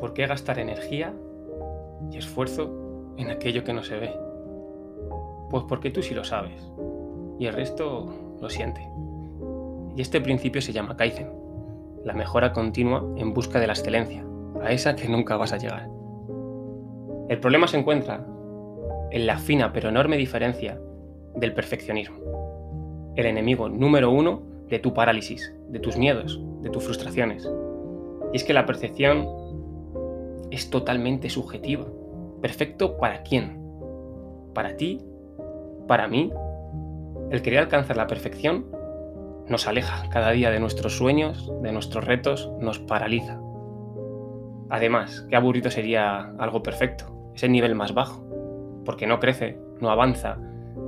¿Por qué gastar energía y esfuerzo en aquello que no se ve? Pues porque tú sí lo sabes y el resto lo siente. Y este principio se llama Kaizen, la mejora continua en busca de la excelencia, a esa que nunca vas a llegar. El problema se encuentra en la fina pero enorme diferencia del perfeccionismo, el enemigo número uno de tu parálisis, de tus miedos, de tus frustraciones. Y es que la percepción es totalmente subjetiva. ¿Perfecto para quién? ¿Para ti? ¿Para mí? El querer alcanzar la perfección nos aleja cada día de nuestros sueños, de nuestros retos, nos paraliza. Además, qué aburrido sería algo perfecto, ese nivel más bajo, porque no crece, no avanza,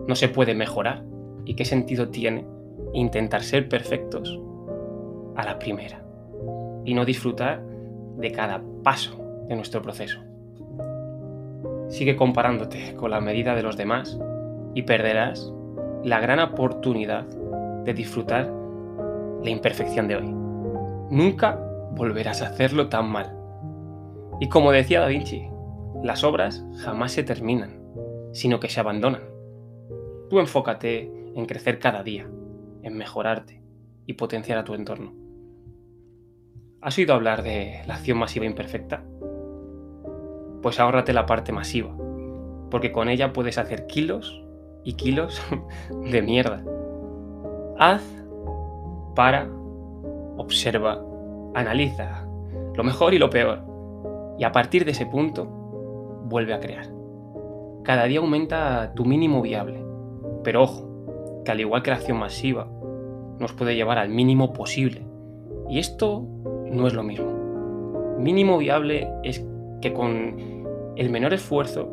no se puede mejorar. ¿Y qué sentido tiene intentar ser perfectos a la primera y no disfrutar de cada paso de nuestro proceso. Sigue comparándote con la medida de los demás y perderás la gran oportunidad de disfrutar la imperfección de hoy. Nunca volverás a hacerlo tan mal. Y como decía Da Vinci, las obras jamás se terminan, sino que se abandonan. Tú enfócate en crecer cada día, en mejorarte y potenciar a tu entorno. ¿Has oído hablar de la acción masiva imperfecta? Pues ahórrate la parte masiva, porque con ella puedes hacer kilos y kilos de mierda. Haz, para, observa, analiza lo mejor y lo peor, y a partir de ese punto, vuelve a crear. Cada día aumenta tu mínimo viable, pero ojo, que al igual que la acción masiva, nos puede llevar al mínimo posible. Y esto no es lo mismo. Mínimo viable es que con el menor esfuerzo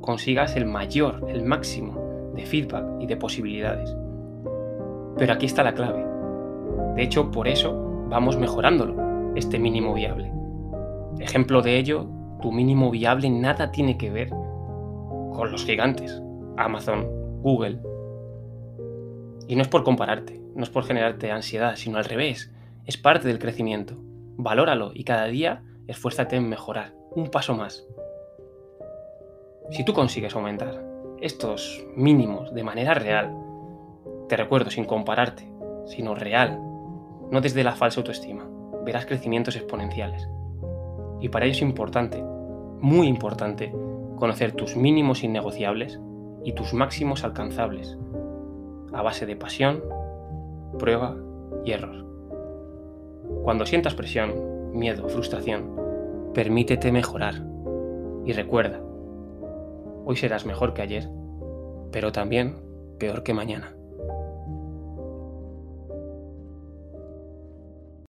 consigas el mayor, el máximo de feedback y de posibilidades. Pero aquí está la clave. De hecho, por eso vamos mejorándolo, este mínimo viable. Ejemplo de ello, tu mínimo viable nada tiene que ver con los gigantes, Amazon, Google. Y no es por compararte, no es por generarte ansiedad, sino al revés, es parte del crecimiento. Valóralo y cada día esfuérzate en mejorar un paso más. Si tú consigues aumentar estos mínimos de manera real, te recuerdo sin compararte, sino real, no desde la falsa autoestima, verás crecimientos exponenciales. Y para ello es importante, muy importante, conocer tus mínimos innegociables y tus máximos alcanzables, a base de pasión, prueba y error. Cuando sientas presión, miedo, frustración, permítete mejorar. Y recuerda, hoy serás mejor que ayer, pero también peor que mañana.